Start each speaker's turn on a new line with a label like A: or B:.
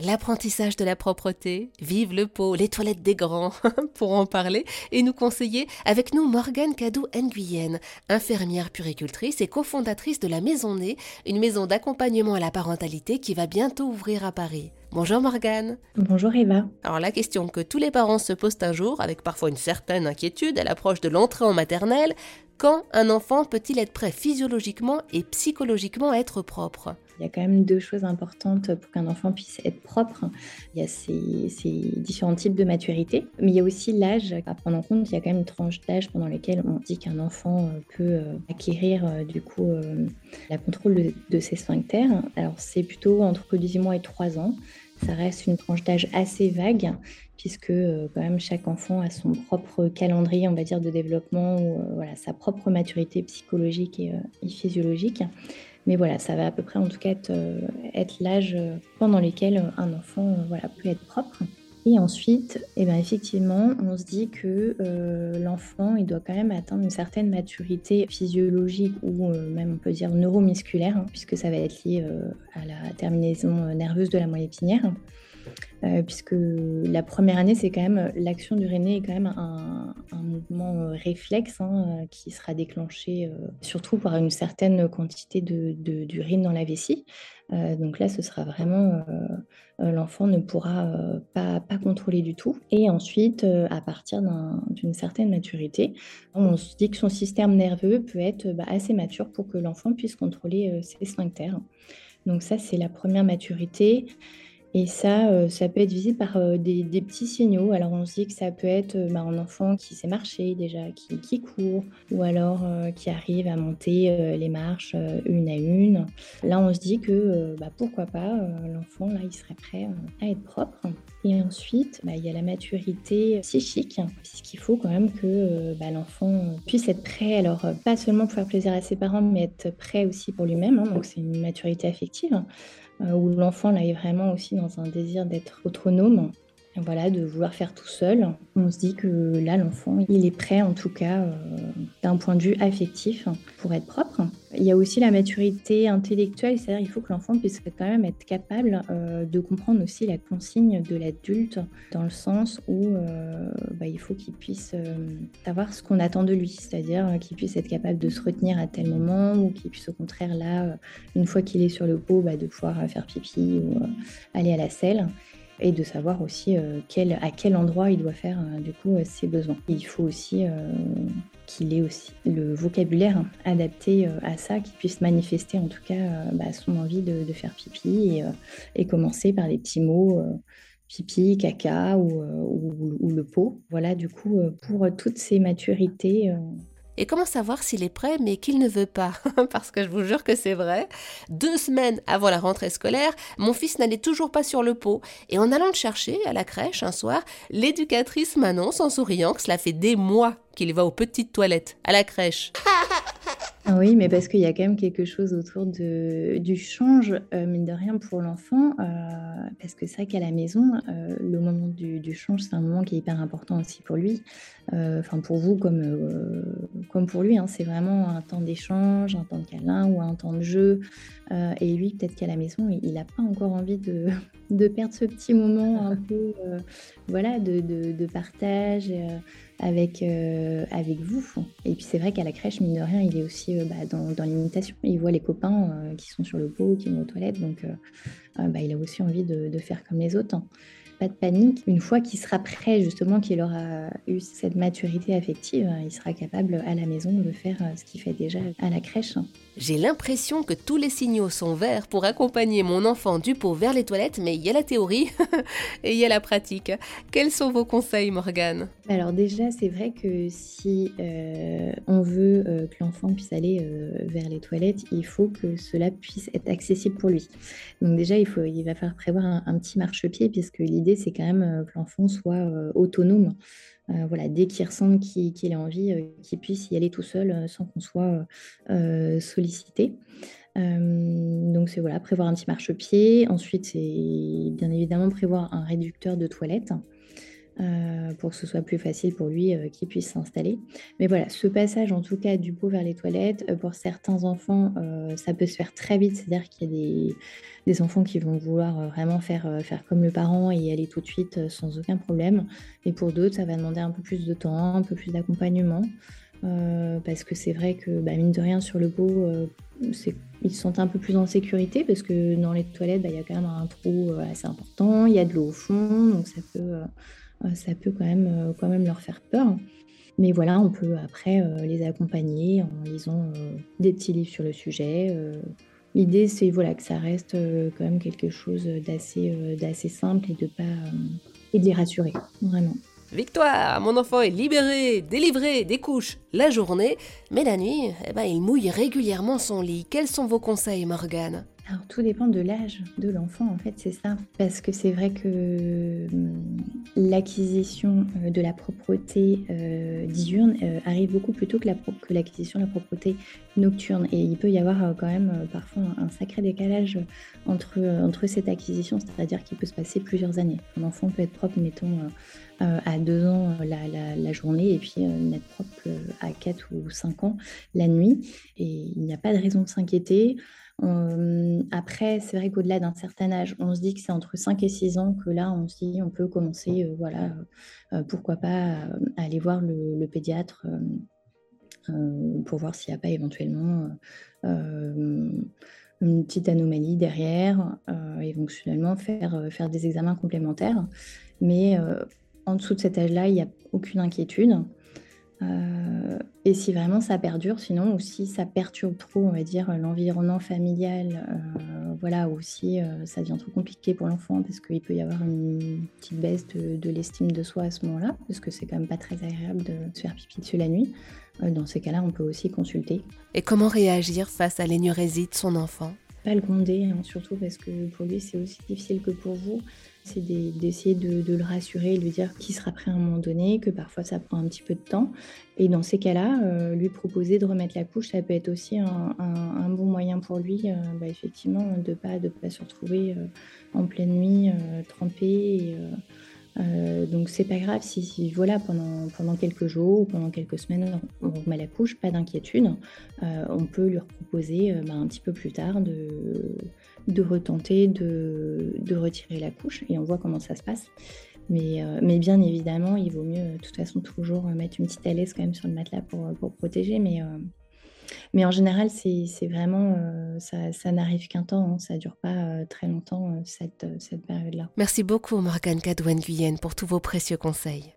A: L'apprentissage de la propreté, vive le pot, les toilettes des grands, pour en parler et nous conseiller, avec nous Morgane Cadou Nguyen, infirmière puricultrice et cofondatrice de la Maison Née, une maison d'accompagnement à la parentalité qui va bientôt ouvrir à Paris. Bonjour Morgane.
B: Bonjour Eva.
A: Alors la question que tous les parents se posent un jour, avec parfois une certaine inquiétude à l'approche de l'entrée en maternelle, quand un enfant peut-il être prêt physiologiquement et psychologiquement à être propre?
B: Il y a quand même deux choses importantes pour qu'un enfant puisse être propre. Il y a ces, différents types de maturité, mais il y a aussi l'âge à prendre en compte. Il y a quand même une tranche d'âge pendant laquelle on dit qu'un enfant euh, peut euh, acquérir euh, du coup la contrôle de, ses sphincters. Alors c'est plutôt entre 18 mois et 3 ans. Ça reste une tranche d'âge assez vague puisque quand même chaque enfant a son propre calendrier, on va dire, de développement ou voilà, sa propre maturité psychologique et physiologique. Mais voilà, ça va à peu près en tout cas être, euh, l'âge euh, pendant lequel un enfant euh, voilà, peut être propre. Et ensuite, eh ben effectivement, on se dit que l'enfant, il doit quand même atteindre une certaine maturité physiologique ou même on peut dire neuromusculaire, hein, puisque ça va être lié à la terminaison nerveuse de la moelle épinière. Euh, puisque la première année, c'est quand même l'action du René est quand même un, mouvement euh, réflexe hein, euh, qui sera déclenché surtout par une certaine quantité d'urine dans la vessie. donc là, ce sera vraiment l'enfant ne pourra pas, pas, contrôler du tout. Et ensuite, à partir d'une certaine maturité, on se dit que son système nerveux peut être bah, assez mature pour que l'enfant puisse contrôler ses sphincters. Donc ça, c'est la première maturité. Et ça, euh, ça peut être visible par euh, des, petits signaux. Alors on se dit que ça peut être euh, bah, un enfant qui sait marcher déjà, qui, court, ou alors qui arrive à monter les marches une à une. Là, on se dit que bah, pourquoi pas, l'enfant, là, il serait prêt à être propre. Et ensuite, bah, il y a la maturité psychique, puisqu'il faut quand même que l'enfant puisse être prêt, alors pas seulement pour faire plaisir à ses parents, mais être prêt aussi pour lui-même. Hein. donc c'est une maturité affective. Euh, où l'enfant là est vraiment aussi dans un désir d'être autonome, voilà, de vouloir faire tout seul. On se dit que là, l'enfant, il est prêt, en tout cas, euh, d'un point de vue affectif, pour être propre. Il y a aussi la maturité intellectuelle, c'est-à-dire il faut que l'enfant puisse quand même être capable euh, de comprendre aussi la consigne de l'adulte, dans le sens où bah, il faut qu'il puisse savoir ce qu'on attend de lui, c'est-à-dire qu'il puisse être capable de se retenir à tel moment, ou qu'il puisse au contraire, là, une fois qu'il est sur le pot, bah, de pouvoir faire pipi ou aller à la selle et de savoir aussi euh, quel, à quel endroit il doit faire euh, du coup euh, ses besoins. il faut aussi qu'il ait aussi le vocabulaire adapté à ça, qu'il puisse manifester en tout cas bah, son envie de, faire pipi et, commencer par des petits mots pipi, caca ou, ou, ou, le pot. Voilà, du coup, pour toutes ces maturités,
A: et comment savoir s'il est prêt mais qu'il ne veut pas? Parce que je vous jure que c'est vrai. Deux semaines avant la rentrée scolaire, mon fils n'allait toujours pas sur le pot. Et en allant le chercher à la crèche un soir, l'éducatrice m'annonce en souriant que cela fait des mois qu'il va aux petites toilettes, à la crèche.
B: Ah oui, mais parce qu'il y a quand même quelque chose autour du change, euh, mine de rien, pour l'enfant. Euh, parce que c'est qu'à la maison, euh, le moment du, change, c'est un moment qui est hyper important aussi pour lui. Enfin, pour vous comme, comme pour lui. Hein. c'est vraiment un temps d'échange, un temps de câlin ou un temps de jeu. et lui, peut-être qu'à la maison, il n'a pas encore envie de, de, perdre ce petit moment un peu voilà, de, de, de partage avec, euh, avec vous. Et puis c'est vrai qu'à la crèche, mine de rien, il est aussi euh, bah, dans, dans l'imitation. Il voit les copains euh, qui sont sur le pot, qui vont aux toilettes, donc bah, il a aussi envie de, de faire comme les autres. Hein pas de panique. Une fois qu'il sera prêt, justement, qu'il aura eu cette maturité affective, il sera capable à la maison de faire euh, ce qu'il fait déjà à la crèche.
A: J'ai l'impression que tous les signaux sont verts pour accompagner mon enfant du pot vers les toilettes, mais il y a la théorie et il y a la pratique. Quels sont vos conseils, Morgane?
B: Alors déjà, c'est vrai que si euh, on veut euh, que l'enfant puisse aller vers les toilettes, il faut que cela puisse être accessible pour lui. Donc déjà, il, faut, il va falloir prévoir un, un petit marchepied, puisque l'idée c'est quand même euh, que l'enfant soit euh, autonome. Euh, voilà, dès qu'il ressent qu'il a envie, qu'il puisse y aller tout seul sans qu'on soit sollicité. donc c'est voilà, prévoir un petit marchepied. Ensuite, c'est bien évidemment prévoir un réducteur de toilette. Pour que ce soit plus facile pour lui qu'il puisse s'installer. Mais voilà, ce passage en tout cas du pot vers les toilettes, pour certains enfants, ça peut se faire très vite, c'est-à-dire qu'il y a des, enfants qui vont vouloir vraiment faire, faire comme le parent et y aller tout de suite sans aucun problème. Et pour d'autres, ça va demander un peu plus de temps, un peu plus d'accompagnement. Euh, parce que c'est vrai que, bah, mine de rien, sur le pot, euh, ils se sentent un peu plus en sécurité parce que dans les toilettes, bah, il y a quand même un trou euh, assez important, il y a de l'eau au fond, donc ça peut, ça peut quand, même, quand même leur faire peur. Mais voilà, on peut après les accompagner en lisant des petits livres sur le sujet. L'idée, c'est voilà, que ça reste quand même quelque chose d'assez, d'assez simple et de, pas, et de les rassurer, vraiment.
A: Victoire, mon enfant est libéré, délivré des couches la journée, mais la nuit, eh ben, il mouille régulièrement son lit. Quels sont vos conseils, Morgane?
B: Alors tout dépend de l'âge de l'enfant en fait, c'est ça. Parce que c'est vrai que hum, l'acquisition euh, de la propreté euh, diurne euh, arrive beaucoup plus tôt que, l'acquisition de la propreté nocturne. Et il peut y avoir quand même parfois un, sacré décalage entre, cette acquisition, c'est-à-dire qu'il peut se passer plusieurs années. Un enfant peut être propre, mettons, à deux ans la, journée et puis n'être propre à quatre ou cinq ans la nuit. Et il n'y a pas de raison de s'inquiéter. Euh, après, c'est vrai qu'au-delà d'un certain âge, on se dit que c'est entre 5 et 6 ans que là, on se dit on peut commencer, euh, voilà, euh, pourquoi pas aller voir le, pédiatre pour voir s'il n'y a pas éventuellement une petite anomalie derrière, éventuellement faire, faire des examens complémentaires. Mais en dessous de cet âge-là, il n'y a aucune inquiétude. Euh, et si vraiment ça perdure, sinon, ou si ça perturbe trop, on va dire, l'environnement familial, euh, voilà, ou si euh, ça devient trop compliqué pour l'enfant parce qu'il peut y avoir une petite baisse de, l'estime de soi à ce moment-là, parce que c'est quand même pas très agréable de se faire pipi dessus la nuit. dans ces cas-là, on peut aussi consulter.
A: Et comment réagir face à l'énurésie de son enfant?
B: Pas le gronder, hein, surtout parce que pour lui, c'est aussi difficile que pour vous c'est d'essayer de, le rassurer, lui dire qu'il sera prêt à un moment donné, que parfois ça prend un petit peu de temps. Et dans ces cas-là, euh, lui proposer de remettre la couche, ça peut être aussi un, bon moyen pour lui, euh, bah, effectivement, de ne pas, de pas se retrouver euh, en pleine nuit, trempé. Donc c'est pas grave si, voilà pendant, pendant quelques jours ou pendant quelques semaines on remet la couche, pas d'inquiétude. on peut lui proposer bah, un petit peu plus tard de de retenter de, retirer la couche et on voit comment ça se passe. Mais, euh, mais, bien évidemment, il vaut mieux de toute façon toujours mettre une petite alaise quand même sur le matelas pour, pour protéger. Mais, euh, mais en général, c'est vraiment, euh, ça, ça n'arrive qu'un temps, hein. ça ne dure pas très longtemps cette, cette période-là.
A: Merci beaucoup Morgane Cadouane-Guyenne pour tous vos précieux conseils.